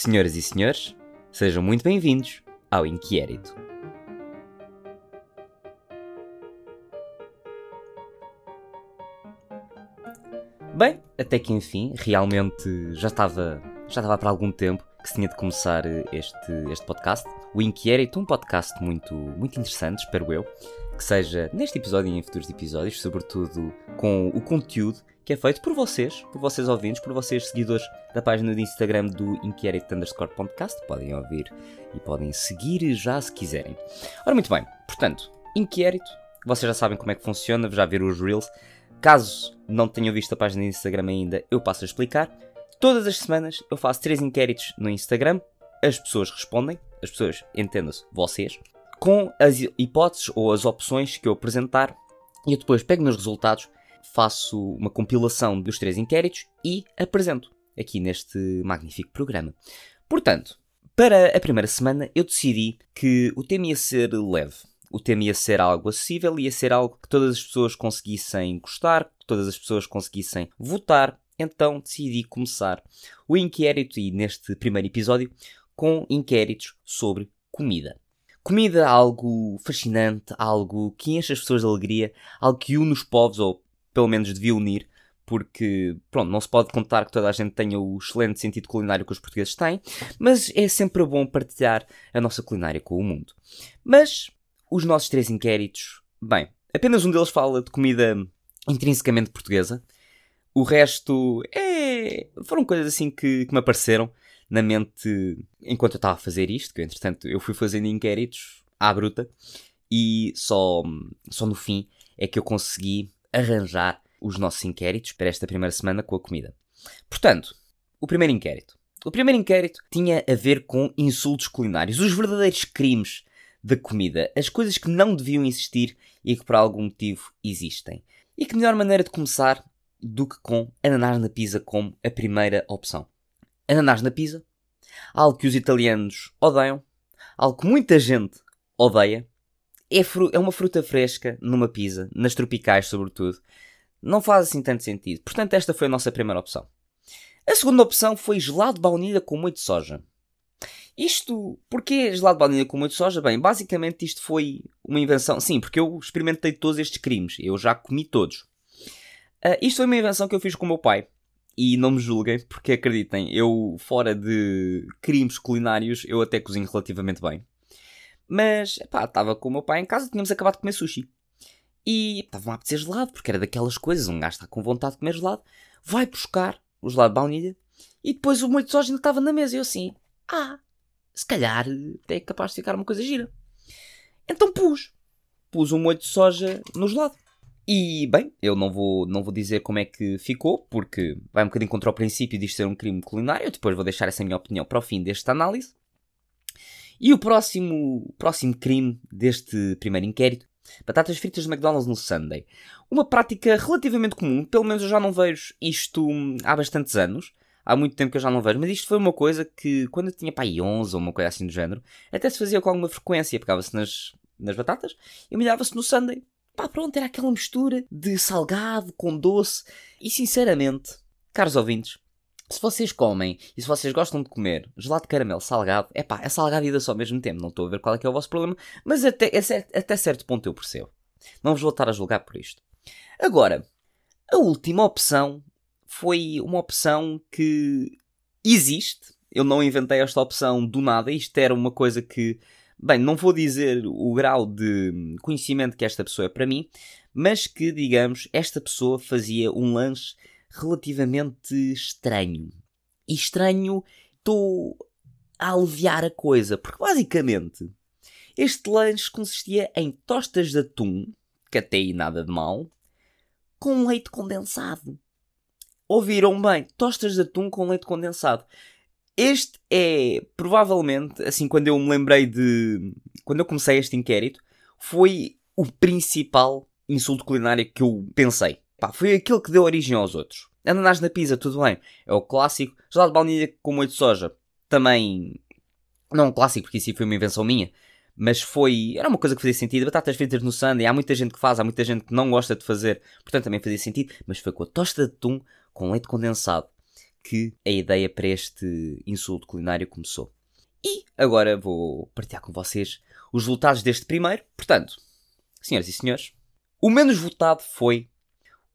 Senhoras e senhores, sejam muito bem-vindos ao Inquérito. Bem, até que enfim, realmente já estava, já estava para algum tempo que se tinha de começar este, este podcast. O Inquérito, um podcast muito, muito interessante, espero eu, que seja neste episódio e em futuros episódios, sobretudo com o conteúdo que é feito por vocês, por vocês ouvintes, por vocês seguidores da página do Instagram do Inquérito Underscore Podcast. Podem ouvir e podem seguir já se quiserem. Ora, muito bem, portanto, Inquérito, vocês já sabem como é que funciona, já ver os Reels. Caso não tenham visto a página do Instagram ainda, eu passo a explicar. Todas as semanas eu faço três inquéritos no Instagram, as pessoas respondem, as pessoas, entendam-se, vocês, com as hipóteses ou as opções que eu apresentar, e eu depois pego nos resultados faço uma compilação dos três inquéritos e apresento aqui neste magnífico programa. Portanto, para a primeira semana eu decidi que o tema ia ser leve. O tema ia ser algo acessível, ia ser algo que todas as pessoas conseguissem gostar, que todas as pessoas conseguissem votar. Então decidi começar o inquérito e neste primeiro episódio com inquéritos sobre comida. Comida, algo fascinante, algo que enche as pessoas de alegria, algo que une os povos, ou pelo menos devia unir, porque, pronto, não se pode contar que toda a gente tenha o excelente sentido culinário que os portugueses têm, mas é sempre bom partilhar a nossa culinária com o mundo. Mas os nossos três inquéritos, bem, apenas um deles fala de comida intrinsecamente portuguesa, o resto é... foram coisas assim que, que me apareceram na mente enquanto eu estava a fazer isto, que entretanto eu fui fazendo inquéritos à bruta e só, só no fim é que eu consegui arranjar os nossos inquéritos para esta primeira semana com a comida. Portanto, o primeiro inquérito. O primeiro inquérito tinha a ver com insultos culinários, os verdadeiros crimes da comida, as coisas que não deviam existir e que por algum motivo existem. E que melhor maneira de começar do que com ananás na pizza como a primeira opção. Ananás na pizza, algo que os italianos odeiam, algo que muita gente odeia, é, é uma fruta fresca numa pizza, nas tropicais sobretudo. Não faz assim tanto sentido. Portanto, esta foi a nossa primeira opção. A segunda opção foi gelado de baunilha com molho de soja. Isto, porquê gelado de baunilha com molho de soja? Bem, basicamente isto foi uma invenção. Sim, porque eu experimentei todos estes crimes. Eu já comi todos. Uh, isto foi uma invenção que eu fiz com o meu pai. E não me julguem, porque acreditem, eu, fora de crimes culinários, eu até cozinho relativamente bem. Mas, pá, estava com o meu pai em casa, tínhamos acabado de comer sushi. E estava a apetecer gelado, porque era daquelas coisas, um gajo está com vontade de comer gelado, vai buscar o gelado de baunilha e depois o molho de soja ainda estava na mesa. E eu assim, ah, se calhar até é capaz de ficar uma coisa gira. Então pus. Pus um molho de soja no gelado. E, bem, eu não vou, não vou dizer como é que ficou, porque vai um bocadinho contra o princípio de ser um crime culinário. Depois vou deixar essa minha opinião para o fim desta análise. E o próximo, próximo crime deste primeiro inquérito Batatas fritas do McDonald's no Sunday. Uma prática relativamente comum, pelo menos eu já não vejo isto há bastantes anos. Há muito tempo que eu já não vejo, mas isto foi uma coisa que, quando eu tinha pai 11 ou uma coisa assim do género, até se fazia com alguma frequência. Pegava-se nas, nas batatas e humilhava-se no Sunday. Pá, pronto, era aquela mistura de salgado com doce. E sinceramente, caros ouvintes, se vocês comem e se vocês gostam de comer gelado de caramelo salgado, é pá, é salgado e doce ao mesmo tempo. Não estou a ver qual é que é o vosso problema, mas até, é até certo ponto eu percebo. Não vos vou estar a julgar por isto. Agora, a última opção foi uma opção que existe. Eu não inventei esta opção do nada. Isto era uma coisa que, bem, não vou dizer o grau de conhecimento que esta pessoa é para mim, mas que, digamos, esta pessoa fazia um lanche relativamente estranho. E estranho, estou a aliviar a coisa, porque basicamente este lanche consistia em tostas de atum, que até aí nada de mal, com leite condensado. Ouviram bem? Tostas de atum com leite condensado. Este é, provavelmente, assim, quando eu me lembrei de. Quando eu comecei este inquérito, foi o principal insulto culinário que eu pensei. Pá, foi aquilo que deu origem aos outros. Ananás na pizza, tudo bem. É o clássico. Gelado de baunilha com molho de soja. Também. Não um clássico, porque isso foi uma invenção minha. Mas foi. Era uma coisa que fazia sentido. Batatas fritas no sundae. Há muita gente que faz, há muita gente que não gosta de fazer. Portanto, também fazia sentido. Mas foi com a tosta de atum com leite condensado. que a ideia para este insulto culinário começou. E agora vou partilhar com vocês os resultados deste primeiro. Portanto, senhoras e senhores, o menos votado foi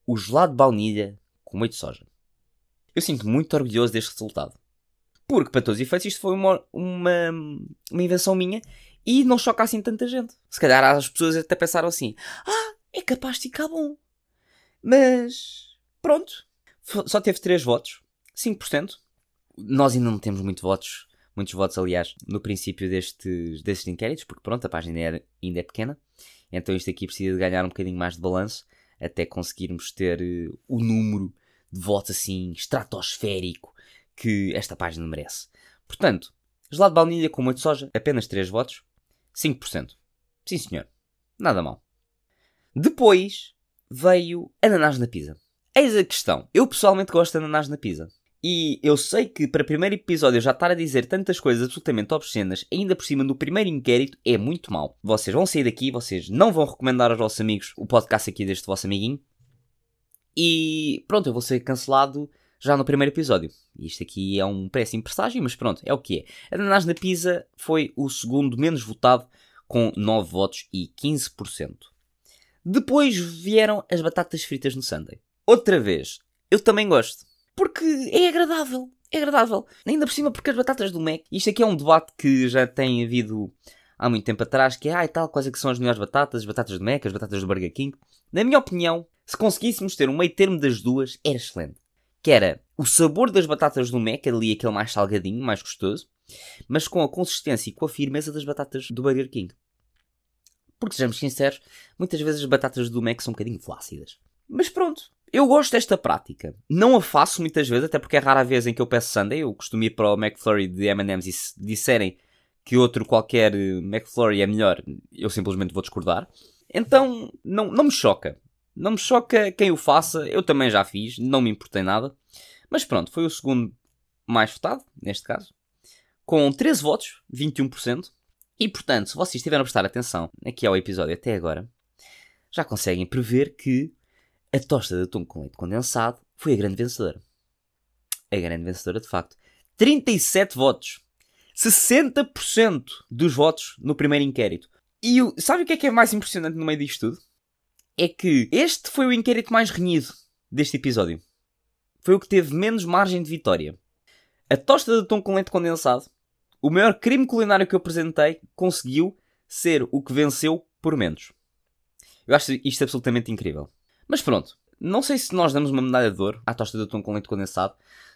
o gelado de baunilha com molho de soja. Eu sinto muito orgulhoso deste resultado. Porque, para todos os efeitos, isto foi uma, uma, uma invenção minha e não choca assim tanta gente. Se calhar as pessoas até pensaram assim: ah, é capaz de ficar bom. Mas, pronto. Só teve 3 votos, 5%. Nós ainda não temos muito votos, muitos votos, aliás, no princípio destes, destes inquéritos, porque pronto, a página ainda é, ainda é pequena. Então isto aqui precisa de ganhar um bocadinho mais de balanço até conseguirmos ter uh, o número de votos assim estratosférico que esta página merece. Portanto, gelado de baunilha com de soja, apenas 3 votos, 5%. Sim senhor, nada mal. Depois veio ananás na pizza. Eis a questão. Eu pessoalmente gosto de ananás na pizza. E eu sei que para o primeiro episódio já estar a dizer tantas coisas absolutamente obscenas, ainda por cima do primeiro inquérito, é muito mal. Vocês vão sair daqui, vocês não vão recomendar aos vossos amigos o podcast aqui deste vosso amiguinho. E pronto, eu vou ser cancelado já no primeiro episódio. Isto aqui é um péssimo presságio, mas pronto, é o que é. Ananás na pizza foi o segundo menos votado, com 9 votos e 15%. Depois vieram as batatas fritas no Sunday. Outra vez, eu também gosto. Porque é agradável. É agradável. Ainda por cima porque as batatas do Mac... Isto aqui é um debate que já tem havido há muito tempo atrás, que é, e tal, quais é que são as melhores batatas, as batatas do Mac, as batatas do Burger King. Na minha opinião, se conseguíssemos ter um meio termo das duas, era excelente. Que era o sabor das batatas do Mac, ali aquele mais salgadinho, mais gostoso, mas com a consistência e com a firmeza das batatas do Burger King. Porque, sejamos sinceros, muitas vezes as batatas do Mac são um bocadinho flácidas. Mas pronto, eu gosto desta prática. Não a faço muitas vezes, até porque é rara a vez em que eu peço Sunday. Eu costumo ir para o McFlurry de M&M's e se disserem que outro qualquer eh, McFlurry é melhor, eu simplesmente vou discordar. Então, não, não me choca. Não me choca quem o faça. Eu também já fiz, não me importei nada. Mas pronto, foi o segundo mais votado, neste caso. Com 13 votos, 21%. E portanto, se vocês estiverem a prestar atenção aqui ao episódio até agora, já conseguem prever que a tosta de atum com leite condensado foi a grande vencedora. A grande vencedora, de facto. 37 votos. 60% dos votos no primeiro inquérito. E o, sabe o que é que é mais impressionante no meio disto tudo? É que este foi o inquérito mais renhido deste episódio. Foi o que teve menos margem de vitória. A tosta de atum com leite condensado o maior crime culinário que eu apresentei conseguiu ser o que venceu por menos. Eu acho isto absolutamente incrível. Mas pronto, não sei se nós damos uma medalha de ouro à tosta de atum com leite condensado,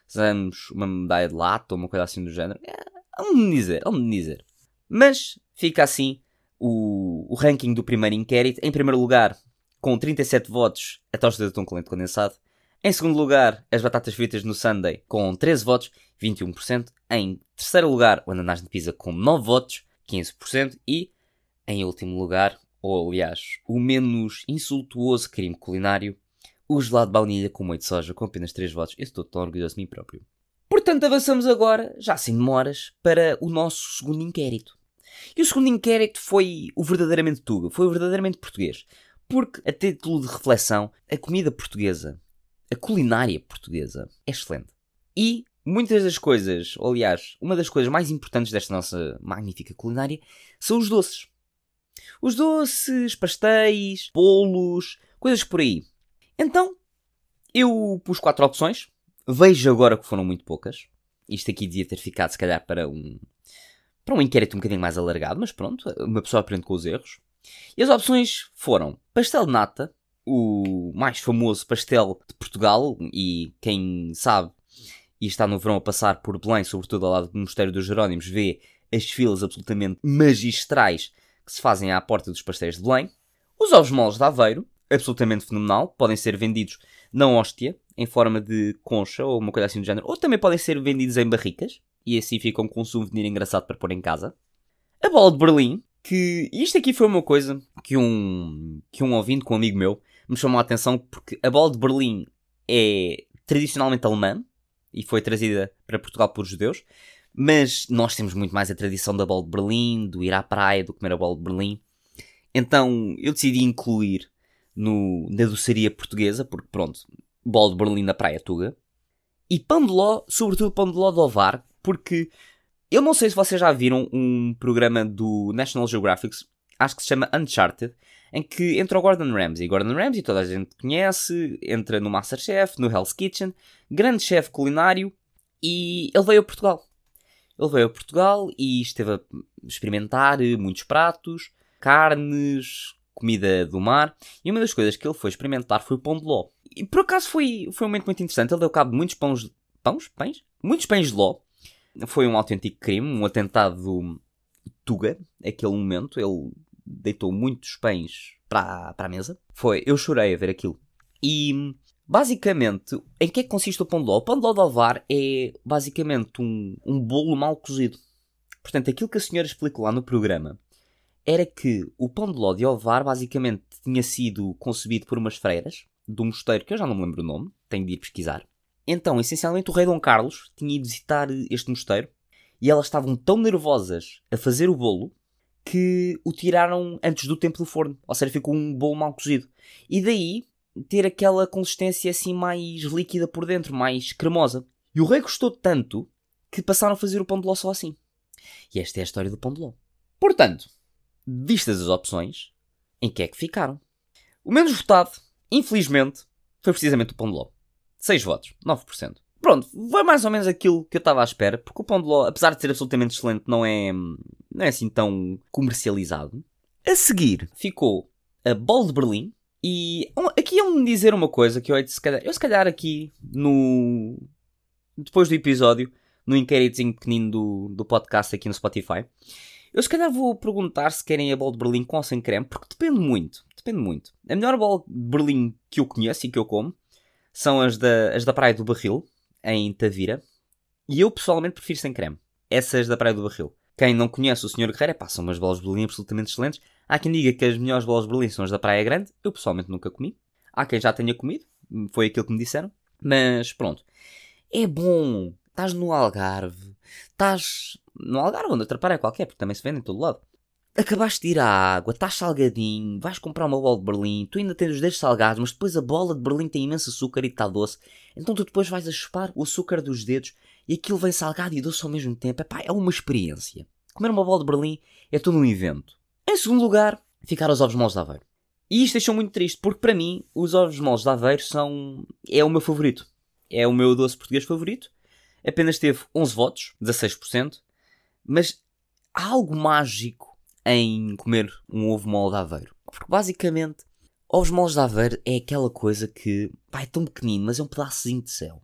se damos uma medalha de lata ou uma coisa assim do género. É, vamos dizer, vamos dizer. Mas fica assim o, o ranking do primeiro inquérito. Em primeiro lugar, com 37 votos, a tosta de atum com leite condensado. Em segundo lugar, as batatas fritas no Sunday com 13 votos, 21%. Em terceiro lugar, o ananás de pizza com 9 votos, 15%. E em último lugar, ou aliás, o menos insultuoso crime culinário, o gelado de baunilha com molho de soja com apenas 3 votos. Eu estou tão orgulhoso de mim próprio. Portanto, avançamos agora, já sem demoras, para o nosso segundo inquérito. E o segundo inquérito foi o verdadeiramente tuga, foi o verdadeiramente português. Porque, a título de reflexão, a comida portuguesa a culinária portuguesa é excelente. E muitas das coisas, ou aliás, uma das coisas mais importantes desta nossa magnífica culinária são os doces. Os doces, pastéis, bolos, coisas por aí. Então, eu pus quatro opções. Vejo agora que foram muito poucas. Isto aqui devia ter ficado, se calhar, para um, para um inquérito um bocadinho mais alargado, mas pronto, uma pessoa aprende com os erros. E as opções foram pastel de nata, o mais famoso pastel de Portugal e quem sabe e está no verão a passar por Belém, sobretudo ao lado do Mosteiro dos Jerónimos, vê as filas absolutamente magistrais que se fazem à porta dos pastéis de Belém. Os ovos moles de Aveiro, absolutamente fenomenal, podem ser vendidos na hóstia, em forma de concha ou uma coisa assim do género, ou também podem ser vendidos em barricas, e assim ficam com um souvenir engraçado para pôr em casa. A bola de Berlim, que isto aqui foi uma coisa que um, que um ouvinte com um amigo meu me chamou a atenção porque a bola de Berlim é tradicionalmente alemã e foi trazida para Portugal por judeus, mas nós temos muito mais a tradição da bola de Berlim, do ir à praia, do comer a bola de Berlim. Então eu decidi incluir no, na doçaria portuguesa, porque pronto, bola de Berlim na praia Tuga. E pão de ló, sobretudo pão de ló de ovar, porque eu não sei se vocês já viram um programa do National Geographic, acho que se chama Uncharted, em que entra o Gordon Ramsay. Gordon Ramsay toda a gente conhece, entra no Masterchef, no Hell's Kitchen, grande chefe culinário, e ele veio a Portugal. Ele veio a Portugal e esteve a experimentar muitos pratos, carnes, comida do mar, e uma das coisas que ele foi experimentar foi o pão de ló. E por acaso foi, foi um momento muito interessante, ele deu cabo de muitos pães, pães? Pães? Muitos pães de ló. Foi um autêntico crime, um atentado tuga, aquele momento, ele deitou muitos pães para, para a mesa. Foi, eu chorei a ver aquilo. E basicamente, em que é que consiste o pão de ló? O pão de ló de ovar é basicamente um, um bolo mal cozido. Portanto, aquilo que a senhora explicou lá no programa era que o pão de ló de ovar basicamente tinha sido concebido por umas freiras do mosteiro, que eu já não me lembro o nome, tenho de ir pesquisar. Então, essencialmente, o rei Dom Carlos tinha ido visitar este mosteiro e elas estavam tão nervosas a fazer o bolo que o tiraram antes do tempo do forno. Ou seja, ficou um bolo mal cozido. E daí ter aquela consistência assim mais líquida por dentro, mais cremosa. E o rei gostou tanto que passaram a fazer o pão de ló só assim. E esta é a história do pão de ló. Portanto, vistas as opções, em que é que ficaram? O menos votado, infelizmente, foi precisamente o pão de ló. 6 votos, 9%. Pronto, foi mais ou menos aquilo que eu estava à espera, porque o pão de ló, apesar de ser absolutamente excelente, não é, não é assim tão comercializado. A seguir ficou a bola de Berlim, e aqui eu me dizer uma coisa que eu, se calhar, eu se calhar aqui no... depois do episódio, no inquéritozinho pequenino do, do podcast aqui no Spotify, eu se calhar vou perguntar se querem a bola de Berlim com ou sem creme, porque depende muito, depende muito. A melhor bola de Berlim que eu conheço e que eu como são as da, as da Praia do Barril, em Tavira. E eu pessoalmente prefiro sem creme. Essas da Praia do Barril. Quem não conhece o Sr. Guerreiro, pá, são umas bolas de Berlim absolutamente excelentes. Há quem diga que as melhores bolas de Berlim são as da Praia Grande. Eu pessoalmente nunca comi. Há quem já tenha comido. Foi aquilo que me disseram. Mas pronto. É bom. Estás no Algarve. Estás no Algarve, onde outra praia qualquer, porque também se vende em todo lado acabaste de ir à água, estás salgadinho, vais comprar uma bola de Berlim, tu ainda tens os dedos salgados, mas depois a bola de Berlim tem imenso açúcar e está doce, então tu depois vais a chupar o açúcar dos dedos e aquilo vem salgado e doce ao mesmo tempo. Epá, é uma experiência. Comer uma bola de Berlim é todo um evento. Em segundo lugar, ficar os ovos moles de Aveiro. E isto deixou muito triste, porque para mim, os ovos moles de Aveiro são... é o meu favorito. É o meu doce português favorito. Apenas teve 11 votos, 16%, mas há algo mágico em comer um ovo mole de aveiro. Porque basicamente, ovos moles de aveiro é aquela coisa que, pá, é tão pequenino, mas é um pedacinho de céu.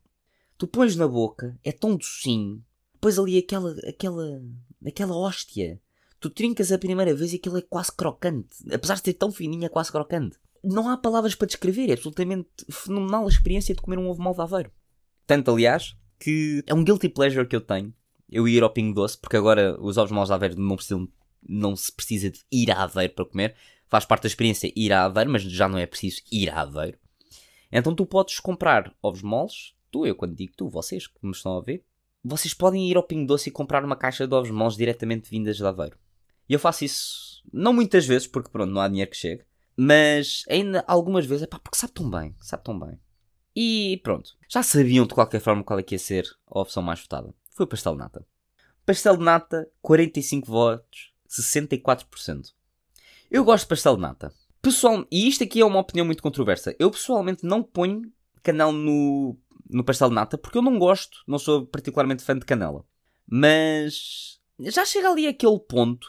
Tu pões na boca, é tão docinho, depois ali aquela, aquela, aquela hóstia. Tu trincas a primeira vez e aquilo é quase crocante. Apesar de ser tão fininho, é quase crocante. Não há palavras para descrever, é absolutamente fenomenal a experiência de comer um ovo mole de aveiro. Tanto, aliás, que é um guilty pleasure que eu tenho. Eu ir ao Pingo Doce, porque agora os ovos aveiro não precisam não se precisa de ir a Aveiro para comer. Faz parte da experiência ir a Aveiro, mas já não é preciso ir a Aveiro. Então tu podes comprar ovos moles. Tu, eu quando digo tu, vocês que me estão a ver. Vocês podem ir ao Pingo Doce e comprar uma caixa de ovos moles diretamente vindas de Aveiro. E eu faço isso, não muitas vezes, porque pronto, não há dinheiro que chegue. Mas ainda algumas vezes, é pá, porque sabe tão bem, sabe tão bem. E pronto, já sabiam de qualquer forma qual é que ia ser a opção mais votada. Foi o pastel de nata. Pastel de nata, 45 votos, 64%. Eu gosto de pastel de nata. Pessoal, e isto aqui é uma opinião muito controversa. Eu pessoalmente não ponho canela no, no pastel de nata porque eu não gosto, não sou particularmente fã de canela. Mas já chega ali aquele ponto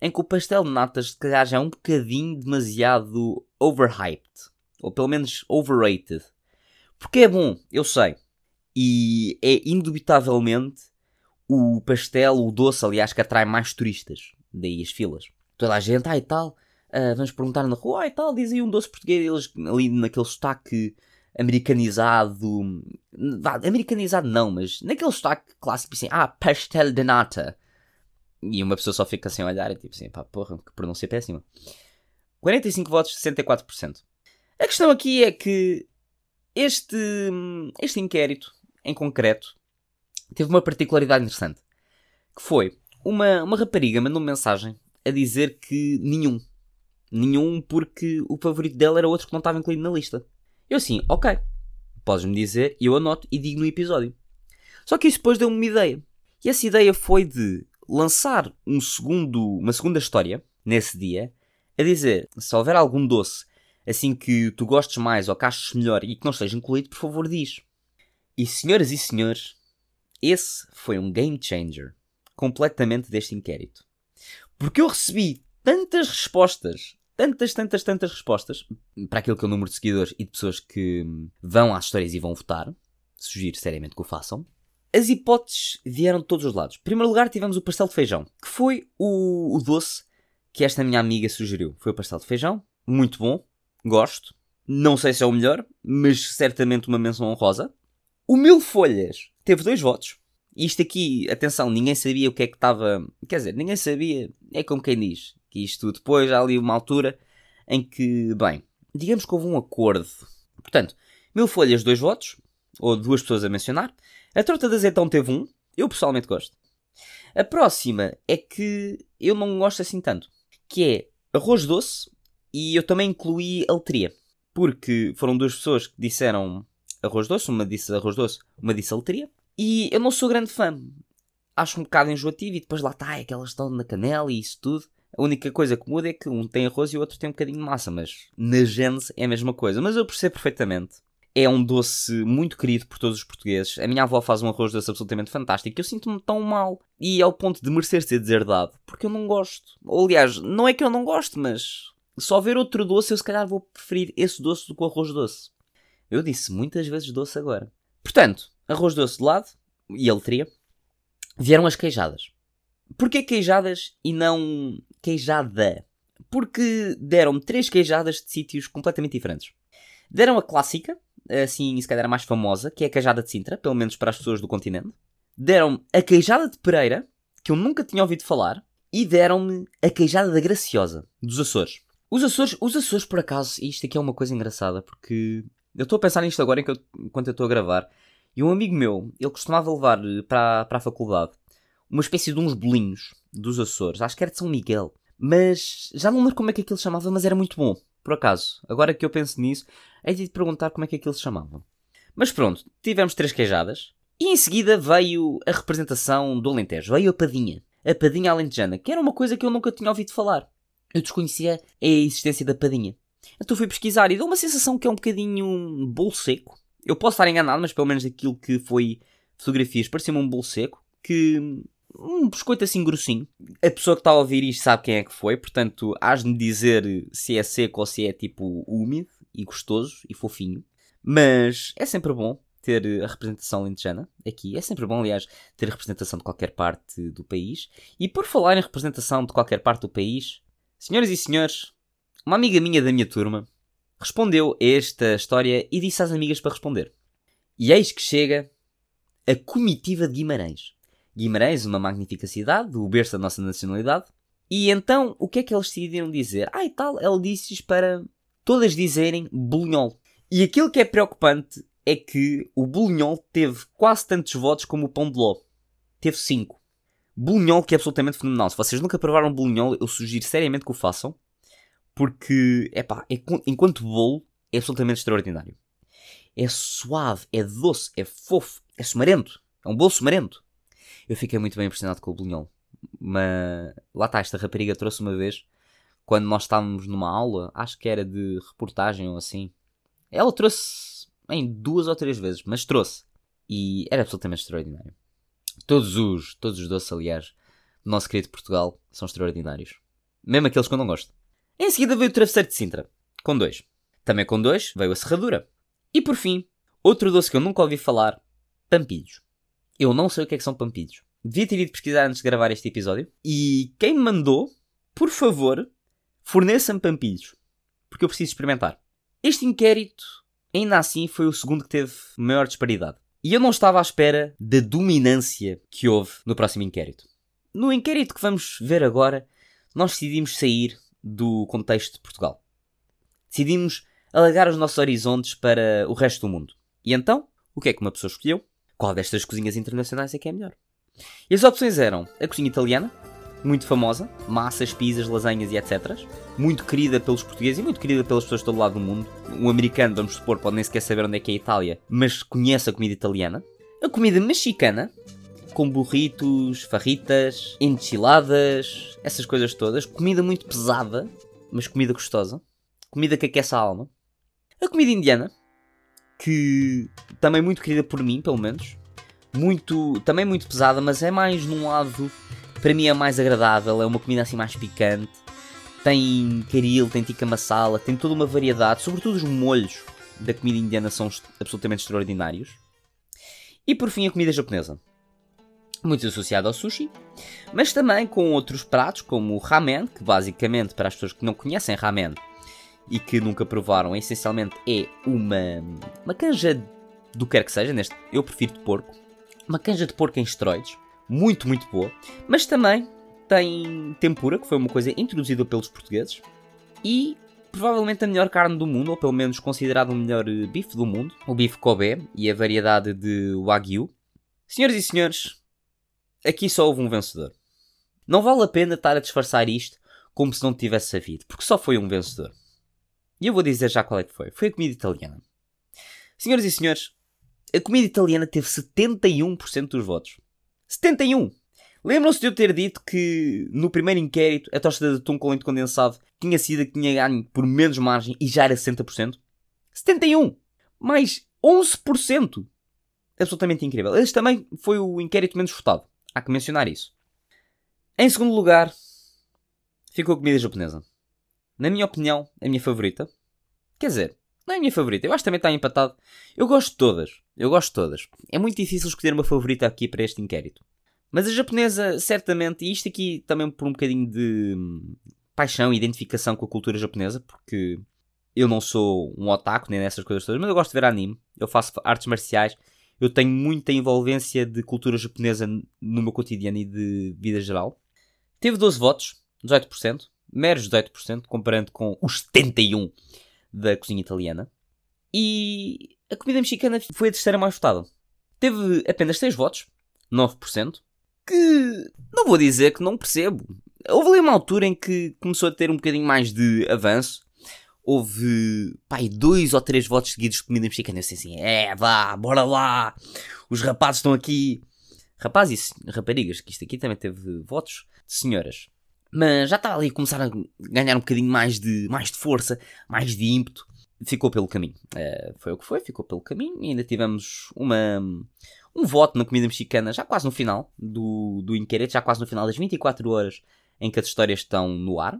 em que o pastel de natas, se calhar, já é um bocadinho demasiado overhyped. Ou pelo menos overrated. Porque é bom, eu sei. E é indubitavelmente o pastel, o doce, aliás, que atrai mais turistas daí as filas. Toda a gente, ah e tal, uh, vamos perguntar na rua, ah e tal, dizem um doce português, eles ali naquele sotaque americanizado, americanizado não, mas naquele sotaque clássico, assim, ah, pastel de nata. E uma pessoa só fica a olhar e tipo assim, pá, porra, que pronúncia péssima. 45 votos, 64%. A questão aqui é que este, este inquérito, em concreto, teve uma particularidade interessante. Que foi, uma, uma rapariga mandou -me mensagem a dizer que nenhum. Nenhum porque o favorito dela era outro que não estava incluído na lista. Eu assim, ok. podes-me dizer eu anoto e digo no episódio. Só que isso depois deu-me uma ideia. E essa ideia foi de lançar um segundo, uma segunda história nesse dia a dizer: se houver algum doce assim que tu gostes mais ou que melhor e que não esteja incluído, por favor, diz. E senhoras e senhores, esse foi um game changer completamente deste inquérito. Porque eu recebi tantas respostas, tantas, tantas, tantas respostas para aquilo que é o número de seguidores e de pessoas que vão às histórias e vão votar. Sugiro seriamente que o façam. As hipóteses vieram de todos os lados. Em primeiro lugar, tivemos o pastel de feijão, que foi o, o doce que esta minha amiga sugeriu. Foi o pastel de feijão, muito bom, gosto. Não sei se é o melhor, mas certamente uma menção honrosa. O Mil Folhas teve dois votos. Isto aqui, atenção, ninguém sabia o que é que estava. Quer dizer, ninguém sabia. É como quem diz. Que isto depois há ali uma altura em que, bem, digamos que houve um acordo. Portanto, Mil Folhas, dois votos. Ou duas pessoas a mencionar. A torta de azeitão teve um. Eu pessoalmente gosto. A próxima é que eu não gosto assim tanto. Que é arroz doce e eu também incluí aletria. Porque foram duas pessoas que disseram arroz doce, uma disse arroz doce, uma disse aletria. E eu não sou grande fã. Acho um bocado enjoativo e depois lá está aquelas estão na canela e isso tudo. A única coisa que muda é que um tem arroz e o outro tem um bocadinho de massa, mas na gênese é a mesma coisa. Mas eu percebo perfeitamente. É um doce muito querido por todos os portugueses. A minha avó faz um arroz doce absolutamente fantástico. Eu sinto-me tão mal. E ao ponto de merecer ser deserdado. Porque eu não gosto. Ou, aliás, não é que eu não gosto, mas só ver outro doce, eu se calhar vou preferir esse doce do que o arroz doce. Eu disse muitas vezes doce agora. Portanto, arroz doce de lado e aletria. Vieram as queijadas. Porquê queijadas e não queijada? Porque deram-me três queijadas de sítios completamente diferentes. Deram a clássica, assim, se calhar a mais famosa, que é a queijada de Sintra, pelo menos para as pessoas do continente. Deram-me a queijada de Pereira, que eu nunca tinha ouvido falar. E deram-me a queijada da Graciosa, dos Açores. Os Açores, os Açores, por acaso, isto aqui é uma coisa engraçada, porque eu estou a pensar nisto agora enquanto eu estou a gravar. E um amigo meu, ele costumava levar eh, para, para a faculdade uma espécie de uns bolinhos dos Açores, acho que era de São Miguel. Mas já não lembro como é que aquilo chamava, mas era muito bom, por acaso. Agora que eu penso nisso, é de perguntar como é que aquilo se chamava. Mas pronto, tivemos três queijadas. E em seguida veio a representação do Alentejo, veio a Padinha. A Padinha Alentejana, que era uma coisa que eu nunca tinha ouvido falar eu desconhecia a existência da padinha. Então fui pesquisar e deu uma sensação que é um bocadinho bolo seco. Eu posso estar enganado, mas pelo menos aquilo que foi fotografias parecia-me um bolo seco. Que. Um biscoito assim grossinho. A pessoa que está a ouvir isto sabe quem é que foi, portanto, hás-me dizer se é seco ou se é tipo úmido e gostoso e fofinho. Mas é sempre bom ter a representação lentejana aqui. É sempre bom, aliás, ter representação de qualquer parte do país. E por falar em representação de qualquer parte do país, Senhoras e senhores, uma amiga minha da minha turma respondeu a esta história e disse às amigas para responder. E eis que chega a comitiva de Guimarães. Guimarães, uma magnífica cidade, o berço da nossa nacionalidade. E então, o que é que eles decidiram dizer? Ah, e tal, ele disse para todas dizerem bolinhol. E aquilo que é preocupante é que o bolinhol teve quase tantos votos como o pão de ló. Teve 5. Bolinhol que é absolutamente fenomenal. Se vocês nunca provaram bolinhol, eu sugiro seriamente que o façam. Porque, epá, é, enquanto bolo, é absolutamente extraordinário. É suave, é doce, é fofo, é sumarento. É um bolo sumarento. Eu fiquei muito bem impressionado com o bolinhol. Mas lá está, esta rapariga trouxe uma vez, quando nós estávamos numa aula, acho que era de reportagem ou assim. Ela trouxe em duas ou três vezes, mas trouxe. E era absolutamente extraordinário. Todos os, todos os doces, aliás, do nosso querido Portugal são extraordinários. Mesmo aqueles que eu não gosto. Em seguida veio o travesseiro de Sintra, com dois. Também com dois veio a serradura. E por fim, outro doce que eu nunca ouvi falar, pampilhos. Eu não sei o que é que são pampilhos. Devia ter ido pesquisar antes de gravar este episódio. E quem me mandou, por favor, forneça-me pampilhos. Porque eu preciso experimentar. Este inquérito, ainda assim, foi o segundo que teve maior disparidade. E eu não estava à espera da dominância que houve no próximo inquérito. No inquérito que vamos ver agora, nós decidimos sair do contexto de Portugal. Decidimos alargar os nossos horizontes para o resto do mundo. E então, o que é que uma pessoa escolheu? Qual destas cozinhas internacionais é que é melhor? E as opções eram a cozinha italiana, muito famosa, massas, pizzas, lasanhas e etc. Muito querida pelos portugueses e muito querida pelas pessoas de todo lado do mundo. Um americano, vamos supor, pode nem sequer saber onde é que é a Itália, mas conhece a comida italiana. A comida mexicana, com burritos, farritas, enchiladas, essas coisas todas. Comida muito pesada, mas comida gostosa. Comida que aquece a alma. A comida indiana, que também muito querida por mim, pelo menos. Muito, também muito pesada, mas é mais num lado, para mim é mais agradável, é uma comida assim mais picante. Tem caril, tem tikka masala, tem toda uma variedade, sobretudo os molhos da comida indiana são absolutamente extraordinários. E por fim a comida japonesa. Muito associada ao sushi, mas também com outros pratos como o ramen, que basicamente para as pessoas que não conhecem ramen e que nunca provaram, essencialmente é uma, uma canja do que quer que seja, neste eu prefiro de porco, uma canja de porco em esteroides, muito, muito boa, mas também tem tempura, que foi uma coisa introduzida pelos portugueses, e provavelmente a melhor carne do mundo, ou pelo menos considerado o melhor eh, bife do mundo, o bife Kobe e a variedade de Wagyu. Senhoras e senhores, aqui só houve um vencedor. Não vale a pena estar a disfarçar isto como se não tivesse havido, porque só foi um vencedor. E eu vou dizer já qual é que foi. Foi a comida italiana. Senhoras e senhores, a comida italiana teve 71% dos votos. 71! Lembram-se de eu ter dito que no primeiro inquérito a tosta de atum com leite condensado tinha sido a que tinha ganho por menos margem e já era 60%? 71! Mais 11%! Absolutamente incrível. Este também foi o inquérito menos votado. Há que mencionar isso. Em segundo lugar, ficou a comida japonesa na minha opinião, a minha favorita. Quer dizer, não é a minha favorita, eu acho que também está empatado. Eu gosto de todas, eu gosto de todas. É muito difícil escolher uma favorita aqui para este inquérito. Mas a japonesa, certamente, e isto aqui também por um bocadinho de hum, paixão e identificação com a cultura japonesa, porque eu não sou um otaku nem nessas coisas todas, mas eu gosto de ver anime, eu faço artes marciais, eu tenho muita envolvência de cultura japonesa no meu cotidiano e de vida geral. Teve 12 votos, 18% meros 18%, comparando com os 71% da cozinha italiana. E a comida mexicana foi a terceira mais votada. Teve apenas 6 votos, 9%, que não vou dizer que não percebo. Houve ali uma altura em que começou a ter um bocadinho mais de avanço. Houve, pai, dois ou três votos seguidos de comida mexicana. Eu sei assim, é, vá, bora lá. Os rapazes estão aqui. Rapazes e raparigas, que isto aqui também teve votos de senhoras. Mas já estava ali a começar a ganhar um bocadinho mais de, mais de força, mais de ímpeto. Ficou pelo caminho. Uh, foi o que foi, ficou pelo caminho. E ainda tivemos uma, um voto na comida mexicana já quase no final do, do inquérito, já quase no final das 24 horas em que as histórias estão no ar.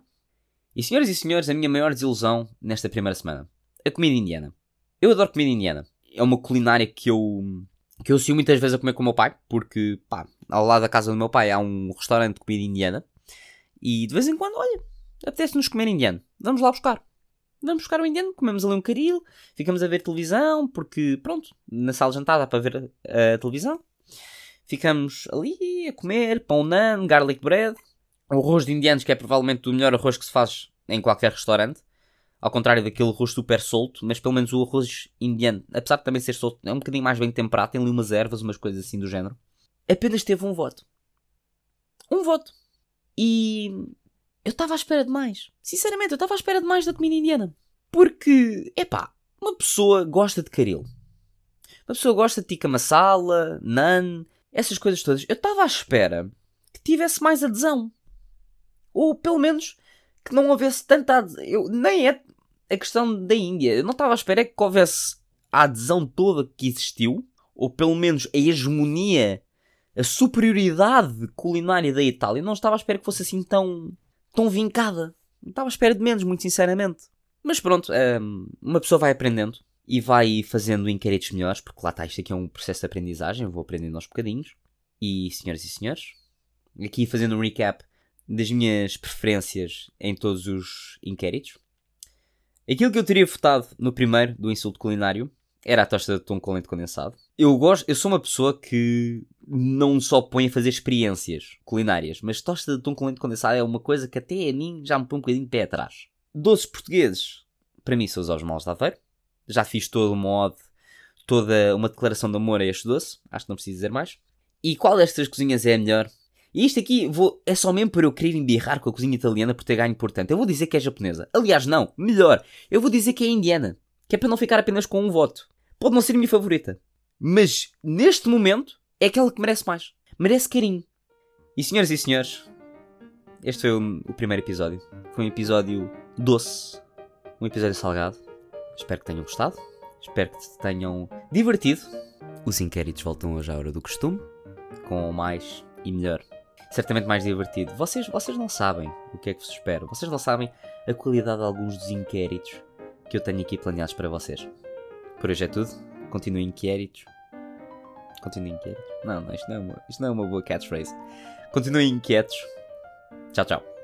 E senhoras e senhores, a minha maior desilusão nesta primeira semana: a comida indiana. Eu adoro comida indiana. É uma culinária que eu que eu associo muitas vezes a comer com o meu pai, porque pá, ao lado da casa do meu pai há um restaurante de comida indiana e de vez em quando, olha, apetece-nos comer indiano. Vamos lá buscar. Vamos buscar o indiano, comemos ali um caril, ficamos a ver televisão, porque, pronto, na sala de jantar dá para ver a, televisão. Ficamos ali a comer pão nan, garlic bread, o arroz de indianos, que é provavelmente o melhor arroz que se faz em qualquer restaurante. Ao contrário daquele arroz super solto, mas pelo menos o arroz indiano, apesar de também ser solto, é um bocadinho mais bem temperado, tem ali umas ervas, umas coisas assim do género. Apenas teve um voto. Um voto. E eu estava à espera de mais. Sinceramente, eu estava à espera de mais da comida indiana. Porque, epá, uma pessoa gosta de caril. Uma pessoa gosta de tikka masala, naan, essas coisas todas. Eu estava à espera que tivesse mais adesão. Ou pelo menos que não houvesse tanta adesão. Eu, nem é a questão da Índia. Eu não estava à espera que houvesse a adesão toda que existiu. Ou pelo menos a hegemonia a superioridade culinária da Itália não estava à espera que fosse assim tão, tão vincada. Não estava à espera de menos, muito sinceramente. Mas pronto, hum, uma pessoa vai aprendendo e vai fazendo inquéritos melhores, porque lá está, isto aqui é um processo de aprendizagem, vou aprendendo aos bocadinhos. E, senhoras e senhores, aqui fazendo um recap das minhas preferências em todos os inquéritos. Aquilo que eu teria votado no primeiro do insulto culinário era a tosta de atum com leite condensado. Eu gosto, eu sou uma pessoa que não só põe a fazer experiências culinárias, mas tosta de atum com leite condensado é uma coisa que até a mim já me põe um bocadinho de pé atrás. Doces portugueses, para mim são os osmolos de Aveiro. Já fiz todo o mod, toda uma declaração de amor a este doce, acho que não preciso dizer mais. E qual destas cozinhas é a melhor? E isto aqui vou, é só mesmo para eu querer embirrar com a cozinha italiana por ter ganho por tanto. Eu vou dizer que é japonesa. Aliás, não. Melhor. Eu vou dizer que é indiana. Que é para não ficar apenas com um voto. Pode não ser a minha favorita. Mas, neste momento, é aquela que merece mais. Merece carinho. E senhoras e senhores, este foi o, o primeiro episódio. Foi um episódio doce. Um episódio salgado. Espero que tenham gostado. Espero que tenham divertido. Os inquéritos voltam hoje à hora do costume. Com mais e melhor. Certamente mais divertido. Vocês, vocês não sabem o que é que vos espero. Vocês não sabem a qualidade de alguns dos inquéritos que eu tenho aqui planeados para vocês. Por hoje é tudo. Continuem inquéritos. Continuem inquéritos. Não, não, isto não é uma, isto não é uma boa catchphrase. Continuem inquietos. Tchau, tchau.